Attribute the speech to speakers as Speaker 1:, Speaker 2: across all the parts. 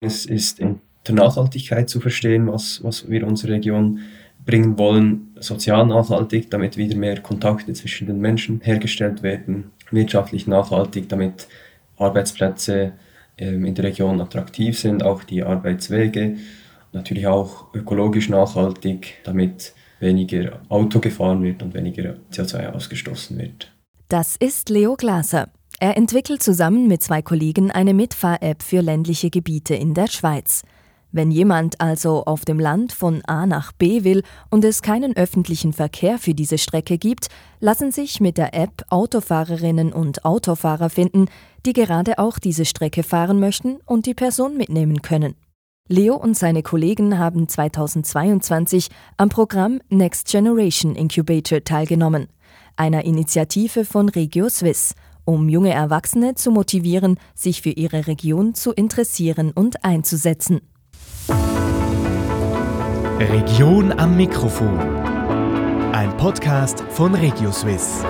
Speaker 1: Es ist in der Nachhaltigkeit zu verstehen, was, was wir unserer Region bringen wollen, sozial nachhaltig, damit wieder mehr Kontakte zwischen den Menschen hergestellt werden, wirtschaftlich nachhaltig, damit Arbeitsplätze ähm, in der Region attraktiv sind, auch die Arbeitswege, natürlich auch ökologisch nachhaltig, damit weniger Auto gefahren wird und weniger CO2 ausgestoßen wird.
Speaker 2: Das ist Leo Glaser. Er entwickelt zusammen mit zwei Kollegen eine Mitfahr-App für ländliche Gebiete in der Schweiz. Wenn jemand also auf dem Land von A nach B will und es keinen öffentlichen Verkehr für diese Strecke gibt, lassen sich mit der App Autofahrerinnen und Autofahrer finden, die gerade auch diese Strecke fahren möchten und die Person mitnehmen können. Leo und seine Kollegen haben 2022 am Programm Next Generation Incubator teilgenommen, einer Initiative von Regio Swiss – um junge Erwachsene zu motivieren, sich für ihre Region zu interessieren und einzusetzen.
Speaker 3: Region am Mikrofon. Ein Podcast von RegioSwiss.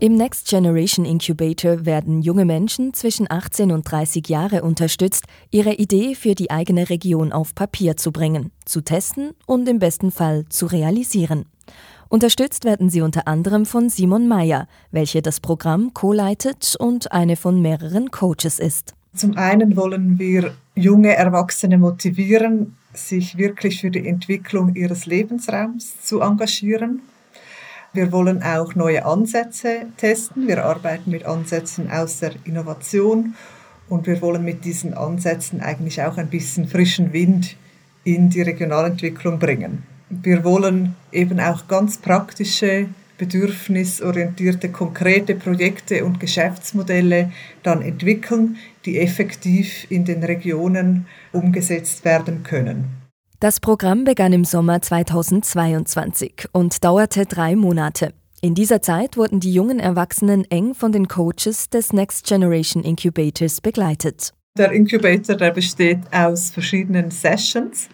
Speaker 2: Im Next Generation Incubator werden junge Menschen zwischen 18 und 30 Jahre unterstützt, ihre Idee für die eigene Region auf Papier zu bringen, zu testen und im besten Fall zu realisieren. Unterstützt werden sie unter anderem von Simon Meyer, welche das Programm co-leitet und eine von mehreren Coaches ist.
Speaker 4: Zum einen wollen wir junge Erwachsene motivieren, sich wirklich für die Entwicklung ihres Lebensraums zu engagieren. Wir wollen auch neue Ansätze testen. Wir arbeiten mit Ansätzen aus der Innovation und wir wollen mit diesen Ansätzen eigentlich auch ein bisschen frischen Wind in die Regionalentwicklung bringen wir wollen eben auch ganz praktische, bedürfnisorientierte, konkrete Projekte und Geschäftsmodelle dann entwickeln, die effektiv in den Regionen umgesetzt werden können.
Speaker 2: Das Programm begann im Sommer 2022 und dauerte drei Monate. In dieser Zeit wurden die jungen Erwachsenen eng von den Coaches des Next Generation Incubators begleitet.
Speaker 4: Der Incubator der besteht aus verschiedenen Sessions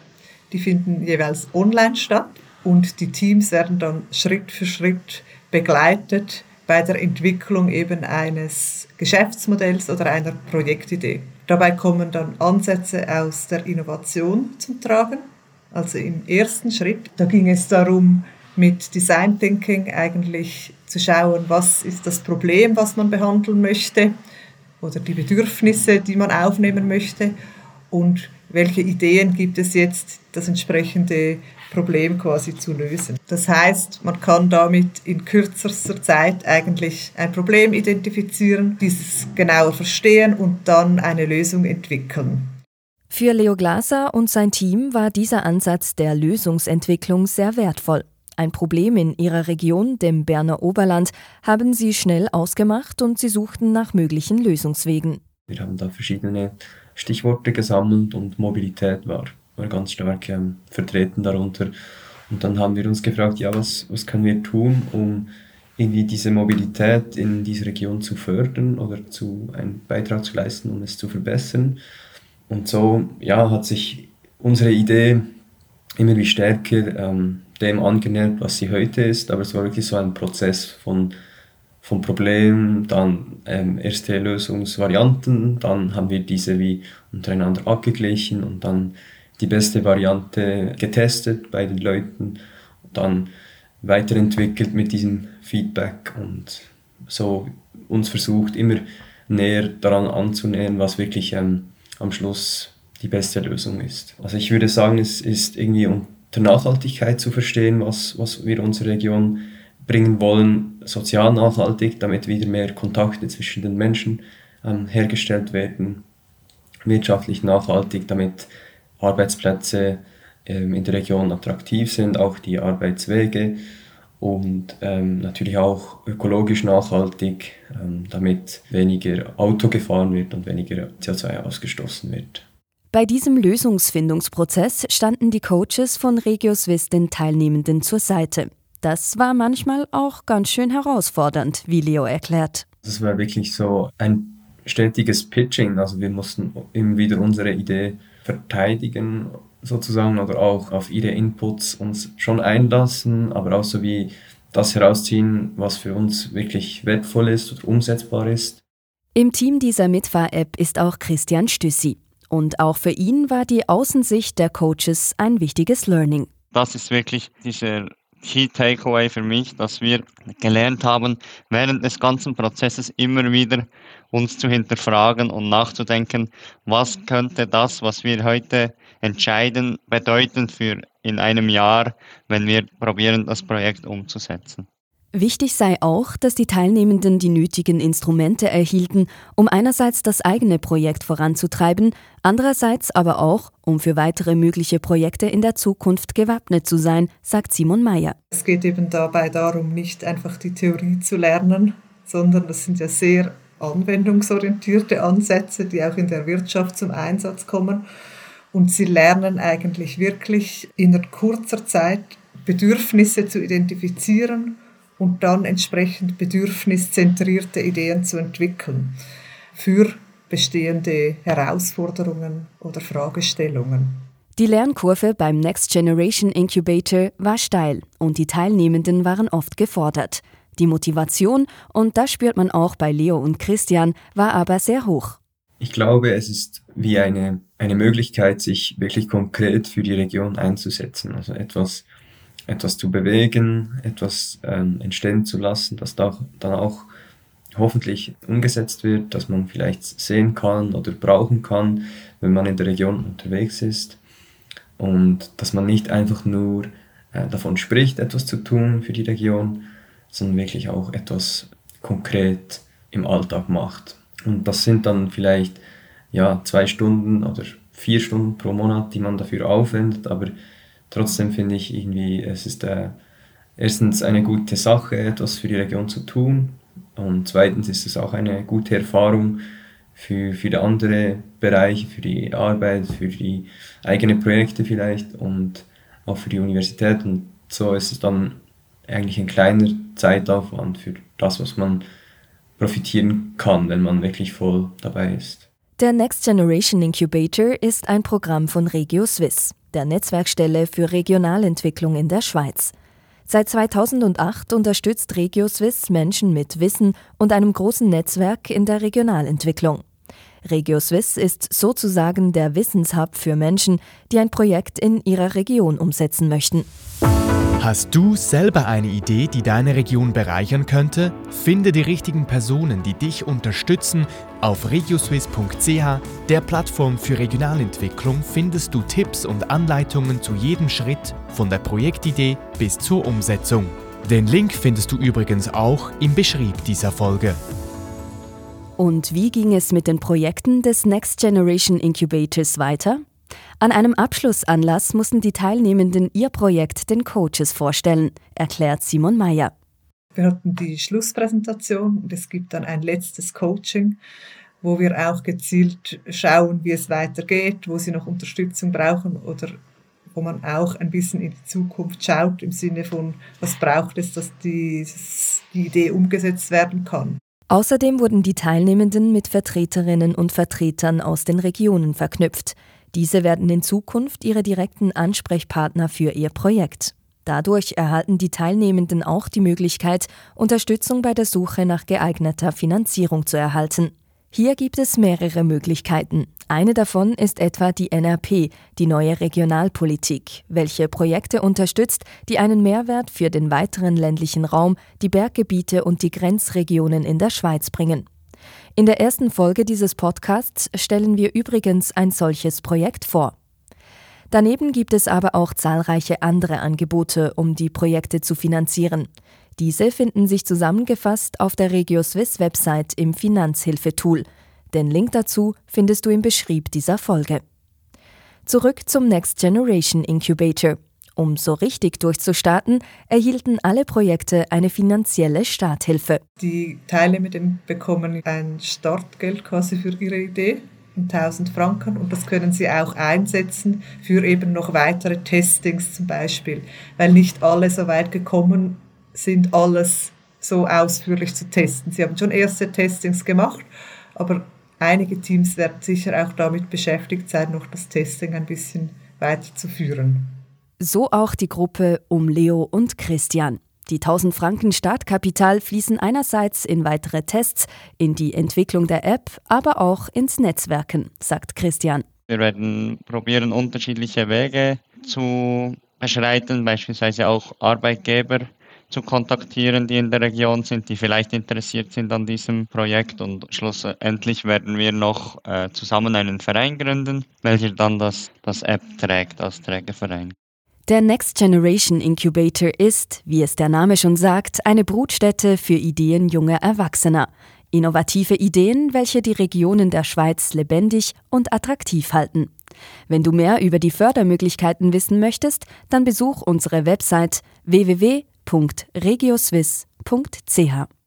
Speaker 4: die finden jeweils online statt und die Teams werden dann Schritt für Schritt begleitet bei der Entwicklung eben eines Geschäftsmodells oder einer Projektidee. Dabei kommen dann Ansätze aus der Innovation zum Tragen. Also im ersten Schritt, da ging es darum, mit Design Thinking eigentlich zu schauen, was ist das Problem, was man behandeln möchte oder die Bedürfnisse, die man aufnehmen möchte und welche Ideen gibt es jetzt, das entsprechende Problem quasi zu lösen. Das heißt, man kann damit in kürzester Zeit eigentlich ein Problem identifizieren, dieses genauer verstehen und dann eine Lösung entwickeln.
Speaker 2: Für Leo Glaser und sein Team war dieser Ansatz der Lösungsentwicklung sehr wertvoll. Ein Problem in ihrer Region, dem Berner Oberland, haben sie schnell ausgemacht und sie suchten nach möglichen Lösungswegen.
Speaker 1: Wir haben da verschiedene Stichworte gesammelt und Mobilität war, war ganz stark ähm, vertreten darunter. Und dann haben wir uns gefragt, ja, was, was können wir tun, um irgendwie diese Mobilität in dieser Region zu fördern oder zu einen Beitrag zu leisten, um es zu verbessern. Und so ja, hat sich unsere Idee immer wie stärker ähm, dem angenähert, was sie heute ist. Aber es war wirklich so ein Prozess von vom Problem, dann ähm, erste Lösungsvarianten, dann haben wir diese wie untereinander abgeglichen und dann die beste Variante getestet bei den Leuten, dann weiterentwickelt mit diesem Feedback und so uns versucht, immer näher daran anzunähern, was wirklich ähm, am Schluss die beste Lösung ist. Also ich würde sagen, es ist irgendwie unter Nachhaltigkeit zu verstehen, was, was wir unsere Region bringen wollen, sozial nachhaltig, damit wieder mehr Kontakte zwischen den Menschen ähm, hergestellt werden, wirtschaftlich nachhaltig, damit Arbeitsplätze ähm, in der Region attraktiv sind, auch die Arbeitswege und ähm, natürlich auch ökologisch nachhaltig, ähm, damit weniger Auto gefahren wird und weniger CO2 ausgestoßen wird.
Speaker 2: Bei diesem Lösungsfindungsprozess standen die Coaches von Regio Swiss den Teilnehmenden zur Seite. Das war manchmal auch ganz schön herausfordernd, wie Leo erklärt.
Speaker 1: Das war wirklich so ein stetiges Pitching. Also wir mussten immer wieder unsere Idee verteidigen sozusagen oder auch auf ihre Inputs uns schon einlassen, aber auch so wie das herausziehen, was für uns wirklich wertvoll ist oder umsetzbar ist.
Speaker 2: Im Team dieser Mitfahr-App ist auch Christian Stüssi. Und auch für ihn war die Außensicht der Coaches ein wichtiges Learning.
Speaker 5: Das ist wirklich dieser Key Takeaway für mich, dass wir gelernt haben, während des ganzen Prozesses immer wieder uns zu hinterfragen und nachzudenken, was könnte das, was wir heute entscheiden, bedeuten für in einem Jahr, wenn wir probieren, das Projekt umzusetzen.
Speaker 2: Wichtig sei auch, dass die Teilnehmenden die nötigen Instrumente erhielten, um einerseits das eigene Projekt voranzutreiben, andererseits aber auch, um für weitere mögliche Projekte in der Zukunft gewappnet zu sein, sagt Simon Mayer.
Speaker 4: Es geht eben dabei darum, nicht einfach die Theorie zu lernen, sondern das sind ja sehr anwendungsorientierte Ansätze, die auch in der Wirtschaft zum Einsatz kommen. Und sie lernen eigentlich wirklich in kurzer Zeit Bedürfnisse zu identifizieren und dann entsprechend bedürfniszentrierte Ideen zu entwickeln für bestehende Herausforderungen oder Fragestellungen.
Speaker 2: Die Lernkurve beim Next Generation Incubator war steil und die Teilnehmenden waren oft gefordert. Die Motivation, und das spürt man auch bei Leo und Christian, war aber sehr hoch.
Speaker 1: Ich glaube, es ist wie eine, eine Möglichkeit, sich wirklich konkret für die Region einzusetzen. Also etwas etwas zu bewegen, etwas ähm, entstehen zu lassen, das da, dann auch hoffentlich umgesetzt wird, dass man vielleicht sehen kann oder brauchen kann, wenn man in der Region unterwegs ist. Und dass man nicht einfach nur äh, davon spricht, etwas zu tun für die Region, sondern wirklich auch etwas konkret im Alltag macht. Und das sind dann vielleicht ja, zwei Stunden oder vier Stunden pro Monat, die man dafür aufwendet, aber trotzdem finde ich irgendwie, es ist äh, erstens eine gute Sache, etwas für die Region zu tun und zweitens ist es auch eine gute Erfahrung für, für andere Bereiche, für die Arbeit, für die eigenen Projekte vielleicht und auch für die Universität und so ist es dann eigentlich ein kleiner Zeitaufwand für das, was man profitieren kann, wenn man wirklich voll dabei ist.
Speaker 2: Der Next Generation Incubator ist ein Programm von Regio Swiss der Netzwerkstelle für Regionalentwicklung in der Schweiz. Seit 2008 unterstützt Regio Swiss Menschen mit Wissen und einem großen Netzwerk in der Regionalentwicklung. Regio Swiss ist sozusagen der Wissenshub für Menschen, die ein Projekt in ihrer Region umsetzen möchten.
Speaker 3: Hast du selber eine Idee, die deine Region bereichern könnte? Finde die richtigen Personen, die dich unterstützen. Auf regioswiss.ch, der Plattform für Regionalentwicklung, findest du Tipps und Anleitungen zu jedem Schritt, von der Projektidee bis zur Umsetzung. Den Link findest du übrigens auch im Beschrieb dieser Folge.
Speaker 2: Und wie ging es mit den Projekten des Next Generation Incubators weiter? An einem Abschlussanlass mussten die Teilnehmenden ihr Projekt den Coaches vorstellen, erklärt Simon Mayer.
Speaker 4: Wir hatten die Schlusspräsentation und es gibt dann ein letztes Coaching, wo wir auch gezielt schauen, wie es weitergeht, wo sie noch Unterstützung brauchen oder wo man auch ein bisschen in die Zukunft schaut im Sinne von, was braucht es, dass die, die Idee umgesetzt werden kann.
Speaker 2: Außerdem wurden die Teilnehmenden mit Vertreterinnen und Vertretern aus den Regionen verknüpft. Diese werden in Zukunft ihre direkten Ansprechpartner für ihr Projekt. Dadurch erhalten die Teilnehmenden auch die Möglichkeit, Unterstützung bei der Suche nach geeigneter Finanzierung zu erhalten. Hier gibt es mehrere Möglichkeiten. Eine davon ist etwa die NRP, die neue Regionalpolitik, welche Projekte unterstützt, die einen Mehrwert für den weiteren ländlichen Raum, die Berggebiete und die Grenzregionen in der Schweiz bringen. In der ersten Folge dieses Podcasts stellen wir übrigens ein solches Projekt vor. Daneben gibt es aber auch zahlreiche andere Angebote, um die Projekte zu finanzieren. Diese finden sich zusammengefasst auf der Regio Swiss Website im Finanzhilfetool. Den Link dazu findest du im Beschrieb dieser Folge. Zurück zum Next Generation Incubator. Um so richtig durchzustarten, erhielten alle Projekte eine finanzielle Starthilfe.
Speaker 4: Die Teilnehmenden bekommen ein Startgeld quasi für ihre Idee, 1000 Franken, und das können sie auch einsetzen für eben noch weitere Testings zum Beispiel, weil nicht alle so weit gekommen sind, alles so ausführlich zu testen. Sie haben schon erste Testings gemacht, aber einige Teams werden sicher auch damit beschäftigt sein, noch das Testing ein bisschen weiterzuführen.
Speaker 2: So auch die Gruppe um Leo und Christian. Die 1000 Franken Startkapital fließen einerseits in weitere Tests, in die Entwicklung der App, aber auch ins Netzwerken, sagt Christian.
Speaker 5: Wir werden probieren, unterschiedliche Wege zu beschreiten, beispielsweise auch Arbeitgeber zu kontaktieren, die in der Region sind, die vielleicht interessiert sind an diesem Projekt. Und schlussendlich werden wir noch äh, zusammen einen Verein gründen, welcher dann das, das App trägt als Trägerverein.
Speaker 2: Der Next Generation Incubator ist, wie es der Name schon sagt, eine Brutstätte für Ideen junger Erwachsener. Innovative Ideen, welche die Regionen der Schweiz lebendig und attraktiv halten. Wenn du mehr über die Fördermöglichkeiten wissen möchtest, dann besuch unsere Website www.regioswiss.ch.